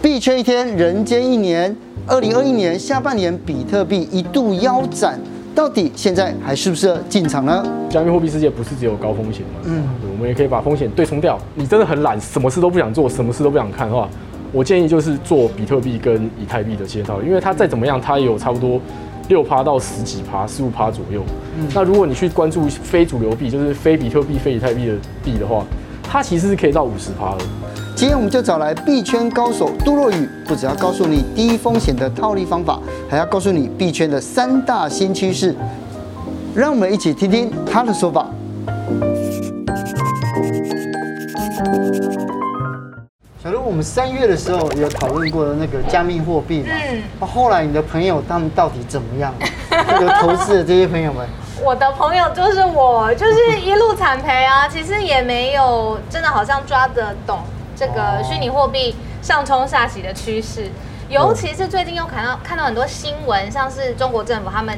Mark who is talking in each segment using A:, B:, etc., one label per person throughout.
A: 币圈一天，人间一年。二零二一年下半年，比特币一度腰斩，到底现在还适不适合进场呢？
B: 加密货币世界不是只有高风险吗？嗯，我们也可以把风险对冲掉。你真的很懒，什么事都不想做，什么事都不想看的话，我建议就是做比特币跟以太币的切套，因为它再怎么样，它也有差不多六趴到十几趴、十五趴左右。嗯，那如果你去关注非主流币，就是非比特币、非以太币的币的话，它其实是可以到五十趴的。
A: 今天我们就找来币圈高手杜若雨，不只要告诉你低风险的套利方法，还要告诉你币圈的三大新趋势。让我们一起听听他的说法。小路，我们三月的时候有讨论过的那个加密货币嘛？嗯。后来你的朋友他们到底怎么样？有 投资的这些朋友们。
C: 我的朋友就是我，就是一路惨赔啊。其实也没有真的好像抓得懂。这个虚拟货币上冲下洗的趋势，尤其是最近又看到看到很多新闻，像是中国政府他们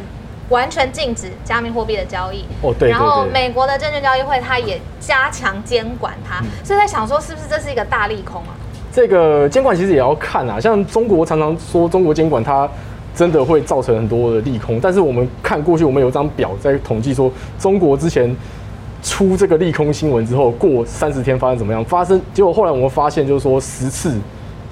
C: 完全禁止加密货币的交易。
B: 哦，对。
C: 然后美国的证券交易会，它也加强监管它，所以在想说，是不是这是一个大利空啊？
B: 这个监管其实也要看啊，像中国常常说中国监管它真的会造成很多的利空，但是我们看过去，我们有一张表在统计说中国之前。出这个利空新闻之后，过三十天发生怎么样？发生结果后来我们发现，就是说十次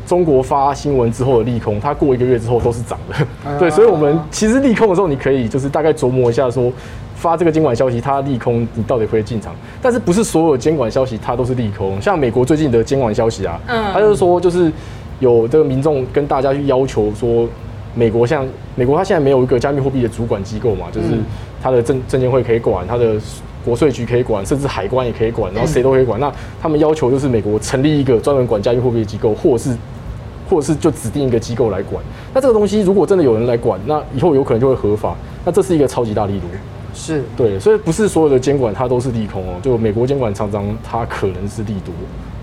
B: 中国发新闻之后的利空，它过一个月之后都是涨的。对，所以我们其实利空的时候，你可以就是大概琢磨一下，说发这个监管消息，它利空你到底会进场？但是不是所有监管消息它都是利空？像美国最近的监管消息啊，嗯，他就是说就是有这个民众跟大家去要求说，美国像美国它现在没有一个加密货币的主管机构嘛，就是它的证证监会可以管它的。国税局可以管，甚至海关也可以管，然后谁都可以管。那他们要求就是美国成立一个专门管加密货币的机构，或者是，或者是就指定一个机构来管。那这个东西如果真的有人来管，那以后有可能就会合法。那这是一个超级大力度。
A: 是
B: 对，所以不是所有的监管它都是利空哦。就美国监管常常它可能是利多。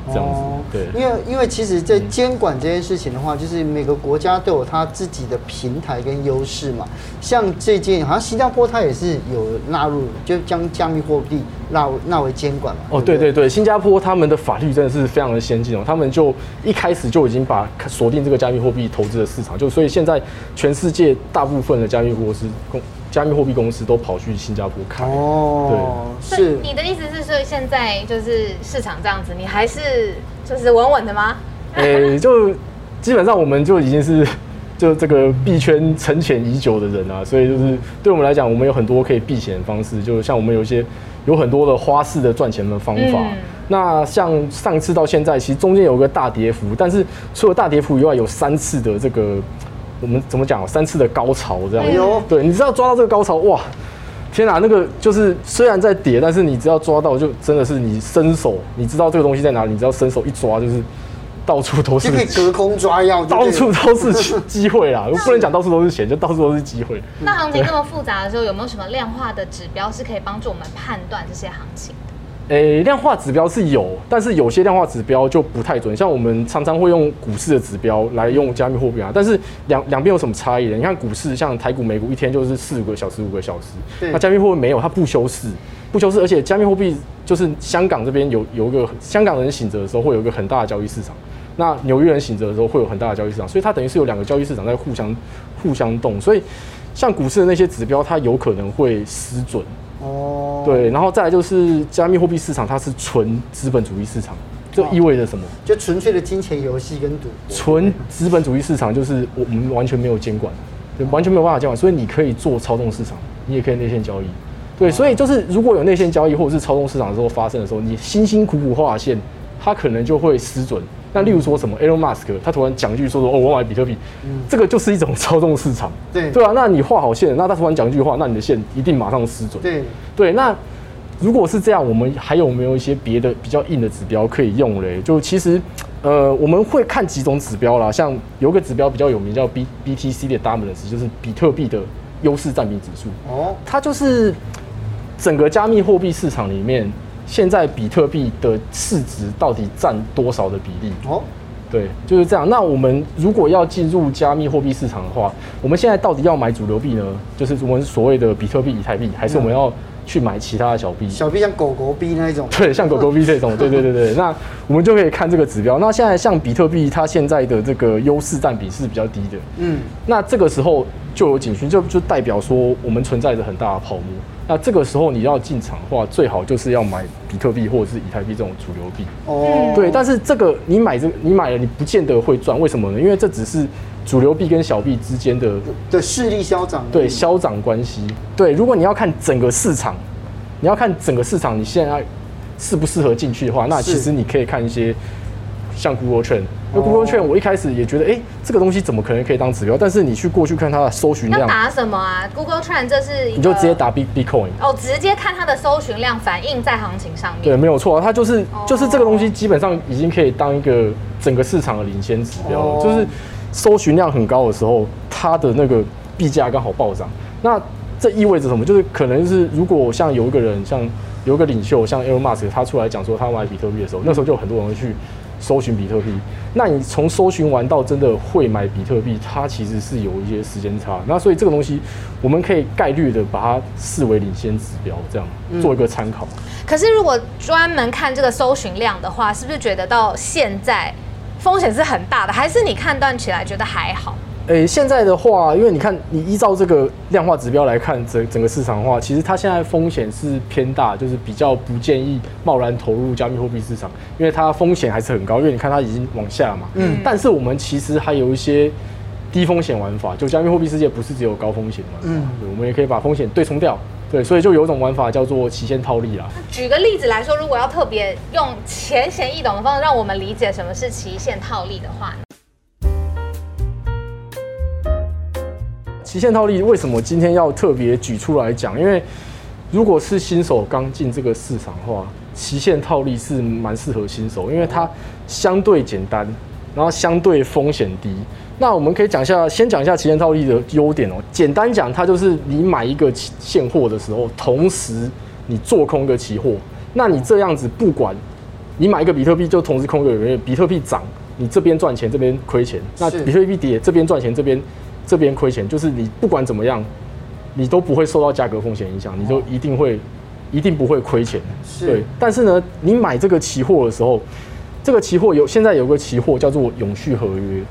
B: 这样子，对，
A: 因为因为其实，在监管这件事情的话，就是每个国家都有它自己的平台跟优势嘛。像最近，好像新加坡它也是有纳入，就将加密货币纳纳为监管嘛。
B: 哦，对对对，新加坡他们的法律真的是非常的先进哦，他们就一开始就已经把锁定这个加密货币投资的市场，就所以现在全世界大部分的加密货币公加密货币公司都跑去新加坡开
A: 哦，对，是
C: 你的意思是说现在就是市场这样子，你还是就是稳稳的吗？
B: 哎、欸，就基本上我们就已经是就这个币圈沉潜已久的人啊，所以就是对我们来讲，我们有很多可以避险的方式，就像我们有一些有很多的花式的赚钱的方法。嗯、那像上次到现在，其实中间有个大跌幅，但是除了大跌幅以外，有三次的这个。我们怎么讲？三次的高潮这样，哎呦，对，你知道抓到这个高潮，哇，天哪，那个就是虽然在跌，但是你只要抓到，就真的是你伸手，你知道这个东西在哪里，你只要伸手一抓，就是到处都是，
A: 就可以隔空抓药，
B: 到处都是机会啦。我不能讲到处都是钱，就到处都是机会。
C: 那行情这么复杂的时候，有没有什么量化的指标是可以帮助我们判断这些行情？
B: 诶、欸，量化指标是有，但是有些量化指标就不太准。像我们常常会用股市的指标来用加密货币啊，但是两两边有什么差异呢？你看股市，像台股、美股一天就是四五个小时、五个小时，那加密货币没有，它不休市，不休市，而且加密货币就是香港这边有有一个香港人醒着的时候会有一个很大的交易市场，那纽约人醒着的时候会有很大的交易市场，所以它等于是有两个交易市场在互相互相动，所以像股市的那些指标，它有可能会失准。哦，对，然后再来就是加密货币市场，它是纯资本主义市场，这意味着什么？
A: 就纯粹的金钱游戏跟赌。
B: 纯资本主义市场就是我们完全没有监管，对，完全没有办法监管，所以你可以做操纵市场，你也可以内线交易。对，所以就是如果有内线交易或者是操纵市场的时候发生的时候，你辛辛苦苦画线，它可能就会失准。那例如说什么，Elon Musk 他突然讲一句说说哦，我买比特币，嗯、这个就是一种操纵市场，对对啊。那你画好线，那他突然讲一句话，那你的线一定马上失准。对对。那如果是这样，我们还有没有一些别的比较硬的指标可以用嘞？就其实，呃，我们会看几种指标啦，像有个指标比较有名叫 B BTC 的 Dominance，就是比特币的优势占比指数。哦，它就是整个加密货币市场里面。现在比特币的市值到底占多少的比例？哦，对，就是这样。那我们如果要进入加密货币市场的话，我们现在到底要买主流币呢？就是我们所谓的比特币、以太币，还是我们要去买其他的小币。
A: 小币像狗狗币那一种。
B: 对，像狗狗币这种。对对对对。那我们就可以看这个指标。那现在像比特币，它现在的这个优势占比是比较低的。嗯。那这个时候就有警讯，就就代表说我们存在着很大的泡沫。那这个时候你要进场的话，最好就是要买比特币或者是以太币这种主流币。哦。对，但是这个你买这你买了，你不见得会赚。为什么呢？因为这只是主流币跟小币之间的
A: 的势力消长。
B: 对，消长关系。对，如果你要看整个市场，你要看整个市场，你现在适不适合进去的话，那其实你可以看一些。像 Google Trend，那 Google Trend 我一开始也觉得，哎、欸，这个东西怎么可能可以当指标？但是你去过去看它的搜寻量，
C: 要打什么啊？Google Trend 这是
B: 你就直接打 B Bitcoin
C: 哦，直接看它的搜寻量反映在行情上面。
B: 对，没有错，它就是就是这个东西基本上已经可以当一个整个市场的领先指标了。就是搜寻量很高的时候，它的那个币价刚好暴涨。那这意味着什么？就是可能是如果像有一个人，像有一个领袖，像 Elon Musk，他出来讲说他买比特币的时候，那时候就有很多人会去。搜寻比特币，那你从搜寻完到真的会买比特币，它其实是有一些时间差。那所以这个东西，我们可以概率的把它视为领先指标，这样做一个参考。
C: 嗯。可是如果专门看这个搜寻量的话，是不是觉得到现在风险是很大的？还是你判断起来觉得还好？
B: 诶、欸，现在的话，因为你看，你依照这个量化指标来看整整个市场的话，其实它现在风险是偏大，就是比较不建议贸然投入加密货币市场，因为它风险还是很高。因为你看它已经往下嘛，嗯，但是我们其实还有一些低风险玩法，就加密货币世界不是只有高风险玩法，嗯，我们也可以把风险对冲掉，对，所以就有一种玩法叫做期限套利啦。
C: 举个例子来说，如果要特别用浅显易懂的方式让我们理解什么是期限套利的话。
B: 极限套利为什么今天要特别举出来讲？因为如果是新手刚进这个市场的话，极限套利是蛮适合新手，因为它相对简单，然后相对风险低。那我们可以讲一下，先讲一下极限套利的优点哦。简单讲，它就是你买一个现货的时候，同时你做空一个期货，那你这样子不管你买一个比特币，就同时空个，比特币涨，你这边赚钱，这边亏钱；那比特币跌，这边赚钱，这边。这边亏钱，就是你不管怎么样，你都不会受到价格风险影响，你就一定会，一定不会亏钱。是。对，但是呢，你买这个期货的时候，这个期货有现在有个期货叫做永续合约。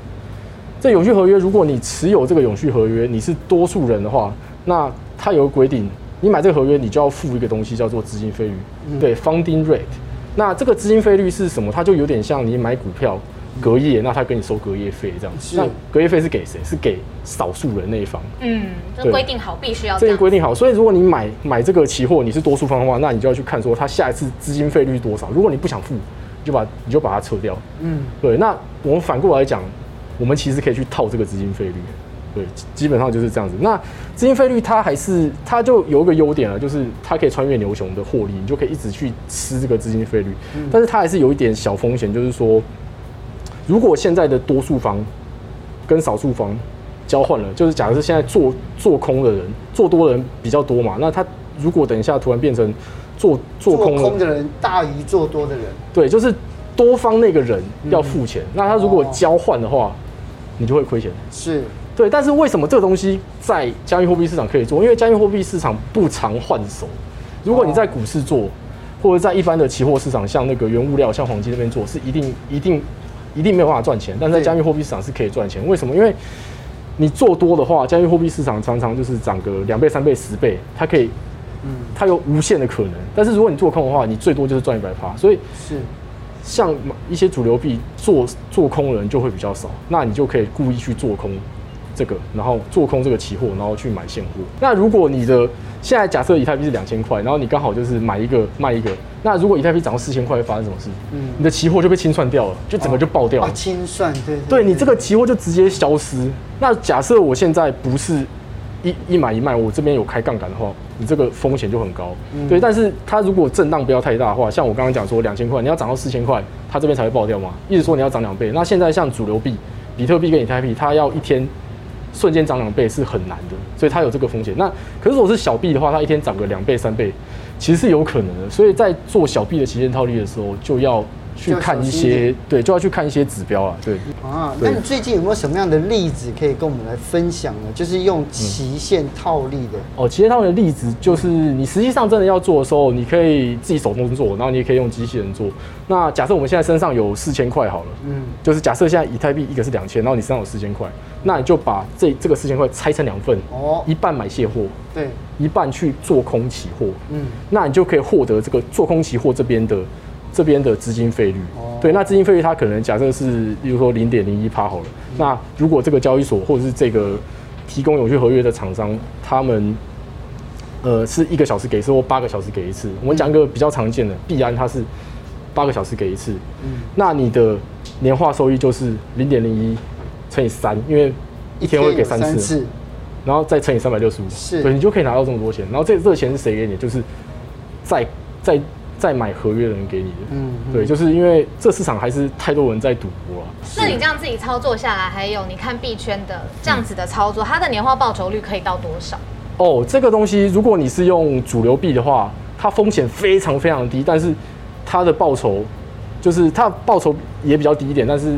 B: 这永续合约，如果你持有这个永续合约，你是多数人的话，那它有个规定，你买这个合约，你就要付一个东西叫做资金费率，对，funding rate。那这个资金费率是什么？它就有点像你买股票。隔夜，那他跟你收隔夜费这样子。那隔夜费是给谁？是给少数人那一方。嗯，
C: 这规定好，必须要。
B: 这边规定好，所以如果你买买这个期货，你是多数方的话，那你就要去看说他下一次资金费率多少。如果你不想付，你就把你就把它撤掉。嗯，对。那我们反过来讲，我们其实可以去套这个资金费率。对，基本上就是这样子。那资金费率它还是它就有一个优点了，就是它可以穿越牛熊的获利，你就可以一直去吃这个资金费率。但是它还是有一点小风险，就是说。如果现在的多数方跟少数方交换了，就是假如是现在做做空的人，做多的人比较多嘛，那他如果等一下突然变成做做空，
A: 做空的人大于做多的人，
B: 对，就是多方那个人要付钱，嗯、那他如果交换的话，哦、你就会亏钱。
A: 是
B: 对，但是为什么这个东西在加密货币市场可以做？因为加密货币市场不常换手。如果你在股市做，哦、或者在一般的期货市场，像那个原物料，像黄金那边做，是一定一定。一定没有办法赚钱，但在加密货币市场是可以赚钱。为什么？因为你做多的话，加密货币市场常常就是涨个两倍、三倍、十倍，它可以，嗯，它有无限的可能。但是如果你做空的话，你最多就是赚一百趴。所以是像一些主流币做做空的人就会比较少，那你就可以故意去做空这个，然后做空这个期货，然后去买现货。那如果你的现在假设以太币是两千块，然后你刚好就是买一个卖一个。那如果以太币涨到四千块，会发生什么事？嗯，你的期货就被清算掉了，就整个就爆掉了。
A: 啊，清算，对对，
B: 对。对你这个期货就直接消失。那假设我现在不是一一买一卖，我这边有开杠杆的话，你这个风险就很高。嗯、对，但是它如果震荡不要太大的话，像我刚刚讲说两千块，你要涨到四千块，它这边才会爆掉嘛。意思说你要涨两倍。那现在像主流币，比特币跟以太币，它要一天瞬间涨两倍是很难的，所以它有这个风险。那可是如果是小币的话，它一天涨个两倍三倍。其实是有可能的，所以在做小币的期限套利的时候，就要去看一些，对，就要去看一些指标啊，对。
A: 啊，那你最近有没有什么样的例子可以跟我们来分享呢？就是用期限套利的。
B: 嗯、哦，期限套利的例子就是你实际上真的要做的时候，你可以自己手动做，然后你也可以用机器人做。那假设我们现在身上有四千块好了，嗯，就是假设现在以太币一个是两千，然后你身上有四千块，那你就把这这个四千块拆成两份，哦，一半买现货，对，一半去做空期货，嗯，那你就可以获得这个做空期货这边的。这边的资金费率，对，那资金费率它可能假设是，比如说零点零一趴好了。那如果这个交易所或者是这个提供永续合约的厂商，他们呃是一个小时给一次或八个小时给一次，我们讲一个比较常见的，币安它是八个小时给一次，嗯，那你的年化收益就是零点零一乘以三，因为一天会给三次，然后再乘以三百六十五，是，对，你就可以拿到这么多钱。然后这这个钱是谁给你？就是在在。再买合约的人给你的，嗯，对，就是因为这市场还是太多人在赌博了。
C: 那你这样自己操作下来，还有你看币圈的这样子的操作，它的年化报酬率可以到多少？
B: 哦，这个东西如果你是用主流币的话，它风险非常非常低，但是它的报酬就是它的报酬也比较低一点，但是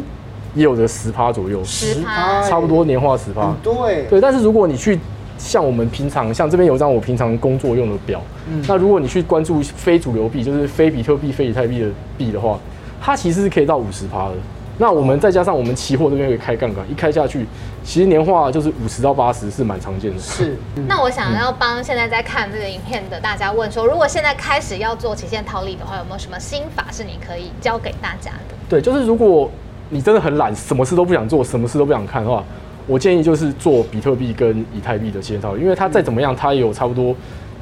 B: 也有着十趴左右，
C: 十趴，
B: 差不多年化十趴，
A: 对，
B: 对，但是如果你去。像我们平常，像这边有张我平常工作用的表，嗯，那如果你去关注非主流币，就是非比特币、非以太币的币的话，它其实是可以到五十趴的。那我们再加上我们期货这边可以开杠杆，一开下去，其实年化就是五十到八十是蛮常见的。
A: 是。
C: 嗯、那我想要帮现在在看这个影片的大家问说，如果现在开始要做期限套利的话，有没有什么心法是你可以教给大家的？
B: 对，就是如果你真的很懒，什么事都不想做，什么事都不想看的话。我建议就是做比特币跟以太币的期限套，因为它再怎么样，它也有差不多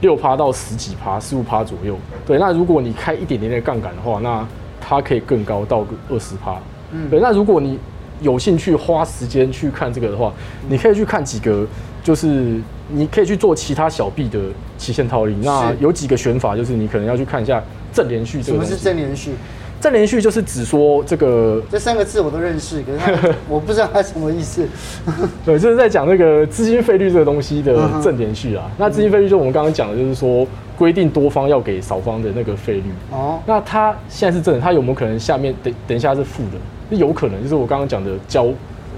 B: 六趴到十几趴、十五趴左右。对，那如果你开一点点的杠杆的话，那它可以更高到个二十趴。嗯，对。那如果你有兴趣花时间去看这个的话，你可以去看几个，就是你可以去做其他小币的期限套利。那有几个选法，就是你可能要去看一下正连续这个。
A: 什么是正连续？
B: 正连续就是指说这个
A: 这三个字我都认识，可是 我不知道它什么意思。
B: 对，就是在讲那个资金费率这个东西的正连续啊。那资金费率就我们刚刚讲的，就是说规定多方要给少方的那个费率。哦。那它现在是正的，它有没有可能下面等等一下是负的？有可能，就是我刚刚讲的交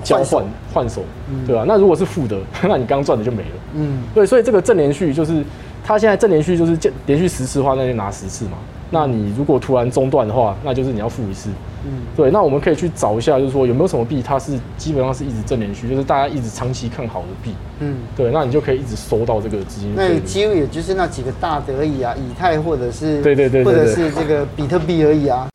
B: 交换换手，对吧？那如果是负的，那你刚刚赚的就没了。嗯。对，所以这个正连续就是它现在正连续就是连续十次的话，那就拿十次嘛。那你如果突然中断的话，那就是你要付一次。嗯，对。那我们可以去找一下，就是说有没有什么币，它是基本上是一直正连续，就是大家一直长期看好的币。嗯，对。那你就可以一直收到这个资金。
A: 那几乎也就是那几个大的而已啊，以太或者是
B: 对对对，
A: 或者是这个比特币而已啊。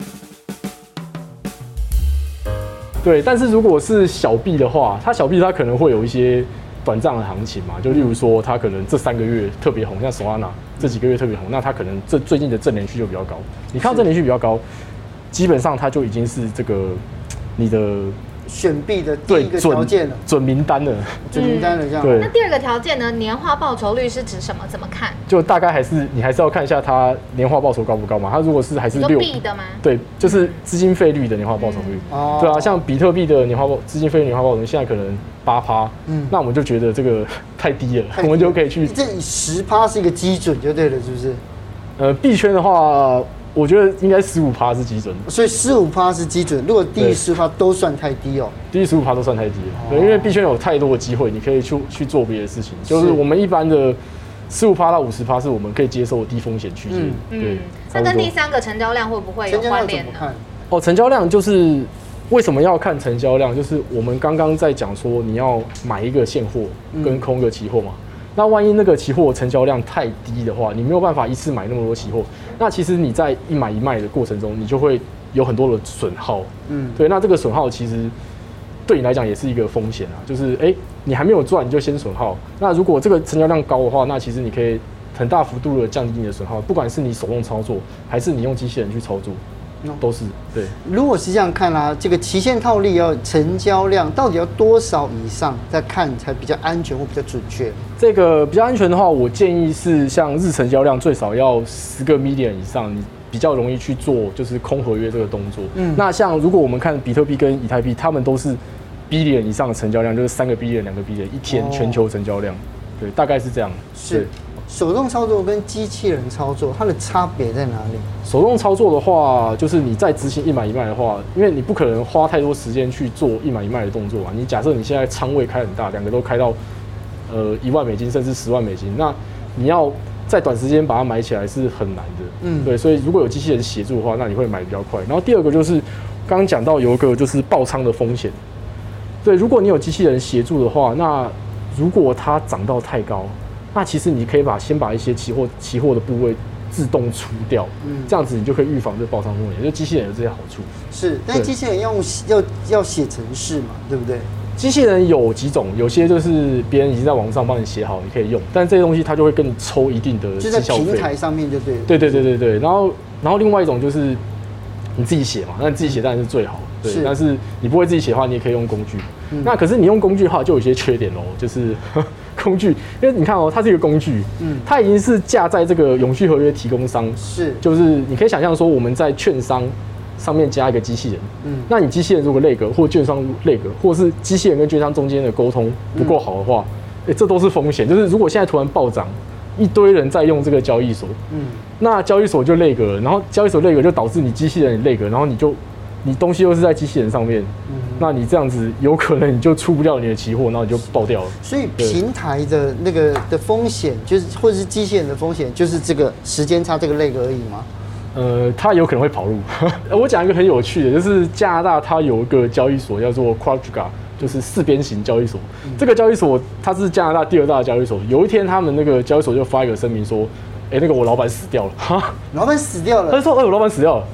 B: 对，但是如果是小币的话，它小币它可能会有一些。短暂的行情嘛，就例如说，它可能这三个月特别红，像索安纳这几个月特别红，那它可能这最近的正连续就比较高。你看到正连续比较高，基本上它就已经是这个你的。
A: 选币的第一个条件了，
B: 准名单了，
A: 准名单了，这样。
B: 对。
C: 那第二个条件呢？年化报酬率是指什么？怎么看？
B: 就大概还是你还是要看一下它年化报酬高不高嘛。它如果是还是六
C: 币的吗？
B: 对，就是资金费率的年化报酬率。哦。对啊，像比特币的年化报资金费率年化报酬率现在可能八趴，嗯，那我们就觉得这个太低了，我们就可以去。
A: 这十趴是一个基准就对了，是不是？
B: 呃，币圈的话。我觉得应该十五趴是基准，
A: 所以十五趴是基准。如果低于十趴都算太低哦，
B: 低于十五趴都算太低了。对，因为币圈有太多的机会，你可以去去做别的事情。就是我们一般的十五趴到五十趴是我们可以接受的低风险区间。对。
C: 那跟第三个成交量会不会有关联呢？
B: 哦，成交量就是为什么要看成交量？就是我们刚刚在讲说你要买一个现货跟空个期货嘛。那万一那个期货成交量太低的话，你没有办法一次买那么多期货，那其实你在一买一卖的过程中，你就会有很多的损耗。嗯，对，那这个损耗其实对你来讲也是一个风险啊，就是哎、欸，你还没有赚你就先损耗。那如果这个成交量高的话，那其实你可以很大幅度的降低你的损耗，不管是你手动操作还是你用机器人去操作。都是对。
A: 如果是这样看啊，这个期限套利要成交量到底要多少以上再看才比较安全或比较准确？
B: 这个比较安全的话，我建议是像日成交量最少要十个 million 以上，你比较容易去做就是空合约这个动作。嗯，那像如果我们看比特币跟以太币，他们都是 billion 以上的成交量，就是三个 billion 两个 billion 一天全球成交量。对，大概是这样。
A: 是手动操作跟机器人操作，它的差别在哪里？
B: 手动操作的话，就是你在执行一买一卖的话，因为你不可能花太多时间去做一买一卖的动作啊。你假设你现在仓位开很大，两个都开到呃一万美金甚至十万美金，那你要在短时间把它买起来是很难的。嗯，对，所以如果有机器人协助的话，那你会买比较快。然后第二个就是刚刚讲到有一个就是爆仓的风险。对，如果你有机器人协助的话，那如果它涨到太高，那其实你可以把先把一些期货期货的部位自动出掉，嗯，这样子你就可以预防这爆仓风险。就机器人有这些好处。
A: 是，但机器人用要要写程式嘛，对不对？
B: 机器人有几种，有些就是别人已经在网上帮你写好，你可以用，但这些东西它就会跟你抽一定的。
A: 就在平台上面就对。
B: 对对对对对，然后然后另外一种就是你自己写嘛，那你自己写当然是最好。对，是但是你不会自己写的话，你也可以用工具。嗯、那可是你用工具的话，就有一些缺点喽，就是 工具，因为你看哦，它是一个工具，嗯，它已经是架在这个永续合约提供商，是，就是你可以想象说，我们在券商上面加一个机器人，嗯，那你机器人如果内格或券商内格，或是机器人跟券商中间的沟通不够好的话，哎、嗯欸，这都是风险。就是如果现在突然暴涨，一堆人在用这个交易所，嗯，那交易所就内格了，然后交易所内格就导致你机器人也内格，然后你就。你东西又是在机器人上面，嗯、那你这样子有可能你就出不掉你的期货，然后你就爆掉了。
A: 所以平台的那个的风险，就是或者是机器人的风险，就是这个时间差这个 lag 而已吗？
B: 呃，它有可能会跑路。我讲一个很有趣的，就是加拿大它有一个交易所叫做 Quadriga，就是四边形交易所。嗯、这个交易所它是加拿大第二大的交易所。有一天他们那个交易所就发一个声明说：“哎、欸，那个我老板死掉了。”哈，
A: 老板死掉了。
B: 他就说：“哎、欸，我老板死掉了。”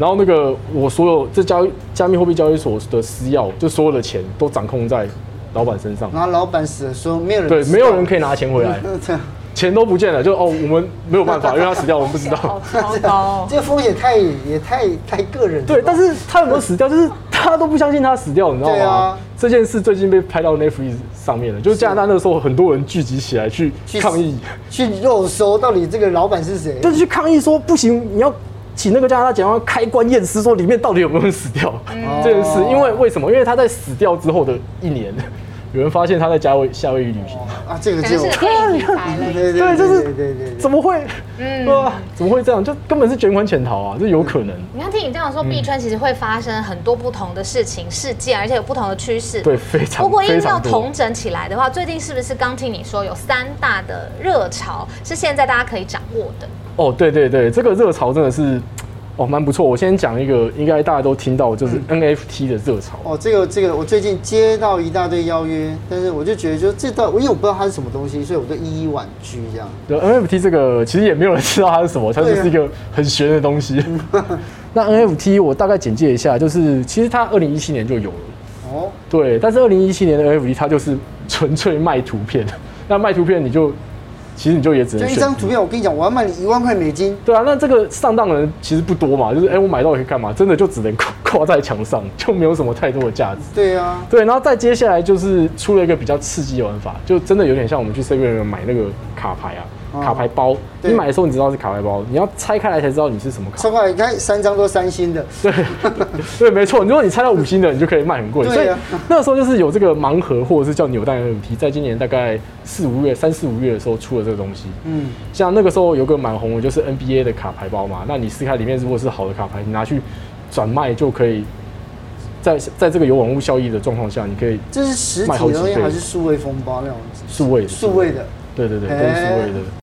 B: 然后那个我所有这交加密货币交易所的私钥，就所有的钱都掌控在老板身上。
A: 然后老板死的时候，没有人
B: 对，没有人可以拿钱回来，钱都不见了。就哦，我们没有办法，因为他死掉，我们不知道。
A: 好高，这个风险太也太太个人。
B: 对，但是他有没有死掉？就是他都不相信他死掉，你知道吗？对啊。这件事最近被拍到 Netflix 上面了，就是加拿大那个时候很多人聚集起来去抗议，
A: 去肉搜到底这个老板是谁，
B: 就是去抗议说不行，你要。请那个加拿大检方开棺验尸，说里面到底有没有人死掉？嗯、这件事，因为为什么？因为他在死掉之后的一年，有人发现他在夏威夏威夷旅行
A: 啊，这个就
C: 对对
B: 对，就是对对对，怎么会？嗯，哇，怎么会这样？就根本是卷款潜逃啊，这有可能。
C: 你看，听你这样说，币圈其实会发生很多不同的事情、事件，而且有不同的趋势。
B: 对，非常。
C: 不过，硬要统整起来的话，最近是不是刚听你说有三大的热潮是现在大家可以掌握的？
B: 哦，对对对，这个热潮真的是哦蛮不错。我先讲一个，应该大家都听到，就是 NFT 的热潮。
A: 哦，这个这个，我最近接到一大堆邀约，但是我就觉得，就这道，因为我不知道它是什么东西，所以我就一一婉拒这样。
B: 对，NFT 这个其实也没有人知道它是什么，它就是一个很玄的东西。啊、那 NFT 我大概简介一下，就是其实它二零一七年就有了。哦，对，但是二零一七年的 NFT 它就是纯粹卖图片，那卖图片你就。其实你就也只能就
A: 一张图片，我跟你讲，我要卖你一万块美金。
B: 对啊，那这个上当的人其实不多嘛，就是哎、欸，我买到可以干嘛？真的就只能挂挂在墙上，就没有什么太多的价值。
A: 对啊，
B: 对，然后再接下来就是出了一个比较刺激的玩法，就真的有点像我们去 C 位买那个卡牌啊。卡牌包，你买的时候你知道是卡牌包，你要拆开来才知道你是什么卡。
A: 拆开来，你看三张都三星的。
B: 对，对，没错。如果你拆到五星的，你就可以卖很贵。所以那个时候就是有这个盲盒，或者是叫扭蛋 NFT，在今年大概四五月、三四五月的时候出了这个东西。嗯，像那个时候有个蛮红的，就是 NBA 的卡牌包嘛。那你撕开里面如果是好的卡牌，你拿去转卖就可以，在在这个有网络效益的状况下，你可以。
A: 这是实体的东西还是数位封包那种？
B: 数位，
A: 数位的。
B: 对对对，都是数位的。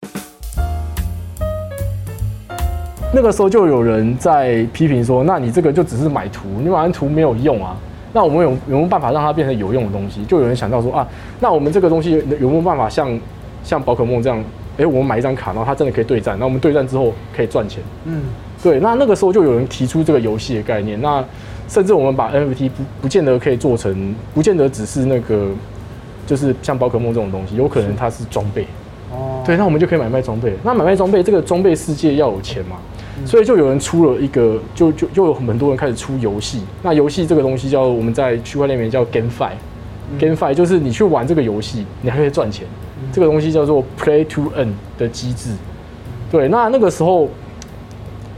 B: 那个时候就有人在批评说：“那你这个就只是买图，你买完图没有用啊？那我们有有没有办法让它变成有用的东西？”就有人想到说：“啊，那我们这个东西有没有办法像像宝可梦这样？哎，我们买一张卡，然后它真的可以对战，那我们对战之后可以赚钱。”嗯，对。那那个时候就有人提出这个游戏的概念。那甚至我们把 NFT 不不见得可以做成，不见得只是那个，就是像宝可梦这种东西，有可能它是装备。哦，对，那我们就可以买卖装备。那买卖装备，这个装备世界要有钱嘛？所以就有人出了一个，就就就有很多人开始出游戏。那游戏这个东西叫我们在区块链里面叫 GameFi，GameFi、就是你去玩这个游戏，你还可以赚钱。嗯、这个东西叫做 Play to Earn 的机制。对，那那个时候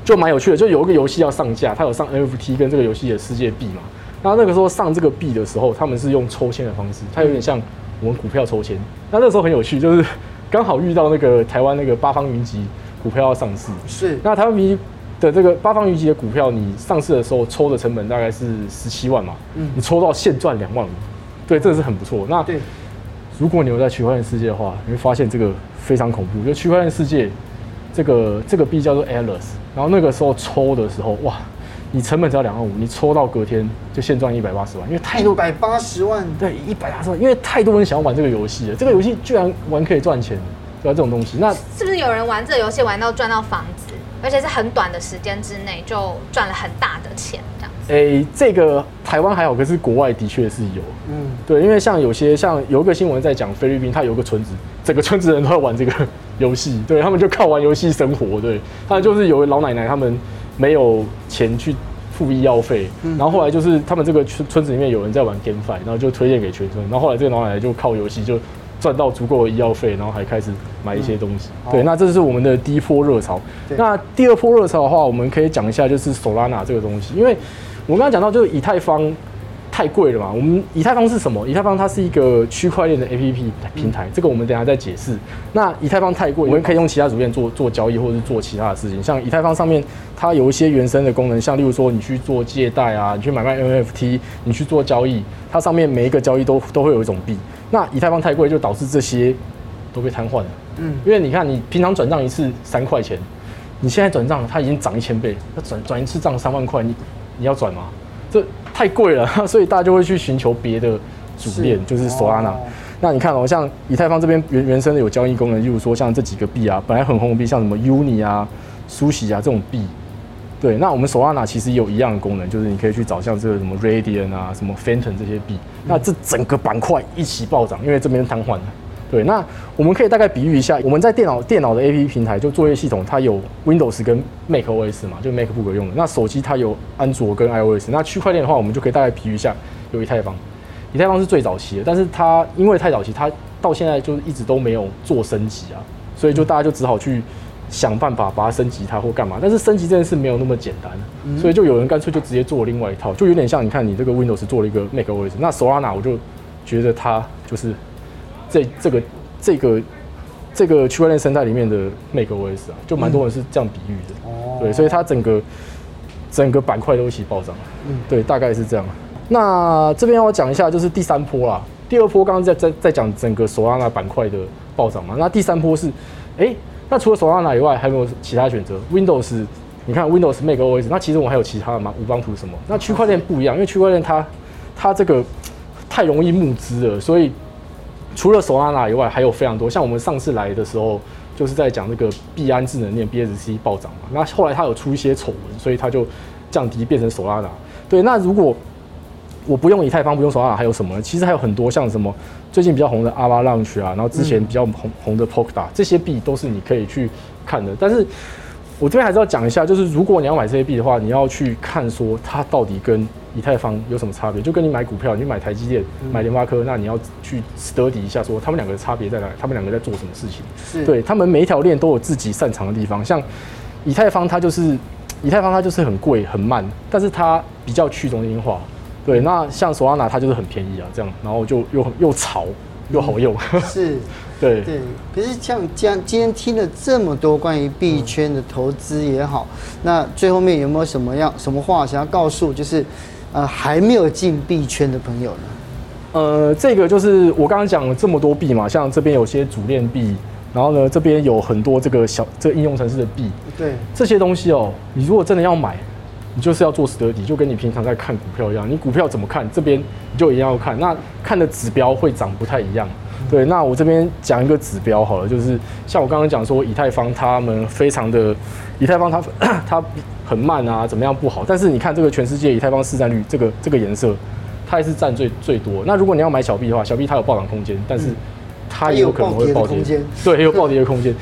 B: 就蛮有趣的，就有一个游戏要上架，它有上 NFT 跟这个游戏的世界币嘛。那那个时候上这个币的时候，他们是用抽签的方式，它有点像我们股票抽签。那那时候很有趣，就是 刚好遇到那个台湾那个八方云集股票要上市。
A: 是。
B: 那台湾云的这个八方云集的股票，你上市的时候抽的成本大概是十七万嘛？嗯。你抽到现赚两万五，对，这个是很不错。那对。如果你有在区块链世界的话，你会发现这个非常恐怖。就区块链世界，这个这个币叫做 Alice，然后那个时候抽的时候，哇，你成本只要两万五，你抽到隔天就现赚一百八十万，因为太多
A: 一百八十万，
B: 对，一百八十万，因为太多人想要玩这个游戏了。这个游戏居然玩可以赚钱，对吧？这种东西，那
C: 是不是有人玩这个游戏玩到赚到房子，而且是很短的时间之内就赚了很大的钱？
B: 诶、欸，这个台湾还好，可是国外的确是有。嗯，对，因为像有些像有一个新闻在讲菲律宾，它有个村子，整个村子人都在玩这个游戏，对他们就靠玩游戏生活。对，他就是有老奶奶，他们没有钱去付医药费，然后后来就是他们这个村村子里面有人在玩 GameFi，然后就推荐给全村，然后后来这个老奶奶就靠游戏就赚到足够的医药费，然后还开始买一些东西。嗯、对，那这是我们的第一波热潮。那第二波热潮的话，我们可以讲一下就是 Solana 这个东西，因为。我刚刚讲到，就是以太坊太贵了嘛。我们以太坊是什么？以太坊它是一个区块链的 APP 平台，这个我们等一下再解释。那以太坊太贵，我们可以用其他主链做做交易，或者是做其他的事情。像以太坊上面，它有一些原生的功能，像例如说你去做借贷啊，你去买卖 NFT，你去做交易，它上面每一个交易都都会有一种币。那以太坊太贵，就导致这些都被瘫痪了。嗯，因为你看，你平常转账一次三块钱，你现在转账它已经涨一千倍，那转转一次账三万块，你。你要转吗？这太贵了，所以大家就会去寻求别的主链，就是 Solana。那你看哦，像以太坊这边原原生的有交易功能，例如说像这几个币啊，本来很红的币，像什么 Uni 啊、Sushi 啊这种币。对，那我们 Solana 其实有一样的功能，就是你可以去找像这个什么 Radian 啊、什么 Phantom 这些币。那这整个板块一起暴涨，因为这边瘫痪了。对，那我们可以大概比喻一下，我们在电脑电脑的 APP 平台，就作业系统，它有 Windows 跟 macOS 嘛，就 MacBook 用的。那手机它有安卓跟 iOS。那区块链的话，我们就可以大概比喻一下，有以太坊，以太坊是最早期的，但是它因为太早期，它到现在就一直都没有做升级啊，所以就大家就只好去想办法把它升级它或干嘛。但是升级这件事没有那么简单，所以就有人干脆就直接做了另外一套，就有点像你看你这个 Windows 做了一个 macOS，那 Solana 我就觉得它就是。这这个这个这个区块链生态里面的 macOS 啊，就蛮多人是这样比喻的，嗯、对，所以它整个整个板块都一起暴涨，嗯，对，大概是这样。那这边要讲一下，就是第三波啦，第二波刚刚在在在讲整个 Solana 板块的暴涨嘛，那第三波是，哎，那除了 Solana 以外，还有没有其他选择？Windows，你看 Windows macOS，那其实我们还有其他的吗？乌邦图什么？那区块链不一样，因为区块链它它这个太容易募资了，所以。除了 Solana 以外，还有非常多。像我们上次来的时候，就是在讲那个币安智能链 BSC 暴涨嘛。那后来它有出一些丑闻，所以它就降低变成 Solana。对，那如果我不用以太坊，不用 Solana，还有什么呢？其实还有很多，像什么最近比较红的 Avalanche 啊，然后之前比较红红的 Polkadot，这些币都是你可以去看的。但是我这边还是要讲一下，就是如果你要买这些币的话，你要去看说它到底跟以太坊有什么差别？就跟你买股票，你买台积电、买联发科，那你要去 study 一下，说他们两个的差别在哪里？他们两个在做什么事情？是对他们每一条链都有自己擅长的地方。像以太坊，它就是以太坊，它就是很贵、很慢，但是它比较去中心化。对，那像 Solana，它就是很便宜啊，这样，然后就又又潮又好用。是。对对，
A: 可是像这样，今天听了这么多关于币圈的投资也好，那最后面有没有什么样什么话想要告诉，就是呃还没有进币圈的朋友呢？
B: 呃，这个就是我刚刚讲了这么多币嘛，像这边有些主链币，然后呢这边有很多这个小这个应用程式的币，
A: 对
B: 这些东西哦，你如果真的要买，你就是要做 study，就跟你平常在看股票一样，你股票怎么看，这边你就一定要看，那看的指标会长不太一样。对，那我这边讲一个指标好了，就是像我刚刚讲说，以太坊他们非常的，以太坊它 它很慢啊，怎么样不好？但是你看这个全世界以太坊市占率，这个这个颜色，它还是占最最多。那如果你要买小币的话，小币它有暴涨空间，但是它也有可能会暴跌，对，也有暴跌的空间。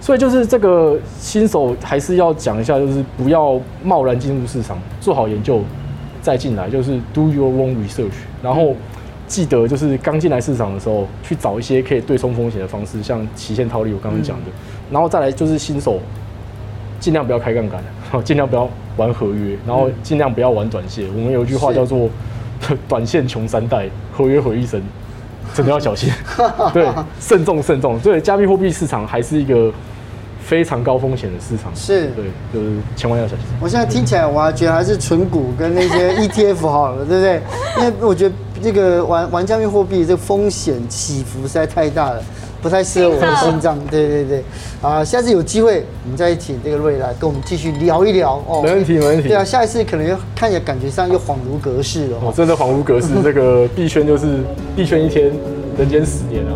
B: 所以就是这个新手还是要讲一下，就是不要贸然进入市场，做好研究再进来，就是 do your own research，然后。记得就是刚进来市场的时候，去找一些可以对冲风险的方式，像期限套利，我刚刚讲的，然后再来就是新手，尽量不要开杠杆，尽量不要玩合约，然后尽量不要玩短线。我们有一句话叫做 “短线穷三代，合约毁一生”，真的要小心，对，慎重慎重。对，加密货币市场还是一个非常高风险的市场，
A: 是
B: 对，就是千万要小心。
A: 我现在听起来，我还觉得还是纯股跟那些 ETF 好了，对不对？因为我觉得这个玩玩加密货币这个风险起伏实在太大了。不太适合我的心脏，对对对，啊，下次有机会我们再请这个瑞来跟我们继续聊一聊哦。
B: 没问题，没问题。
A: 对啊，下一次可能又看起来感觉上又恍如隔世了。
B: 哦，真的恍如隔世。这个 币圈就是币圈一天，人间十年啊。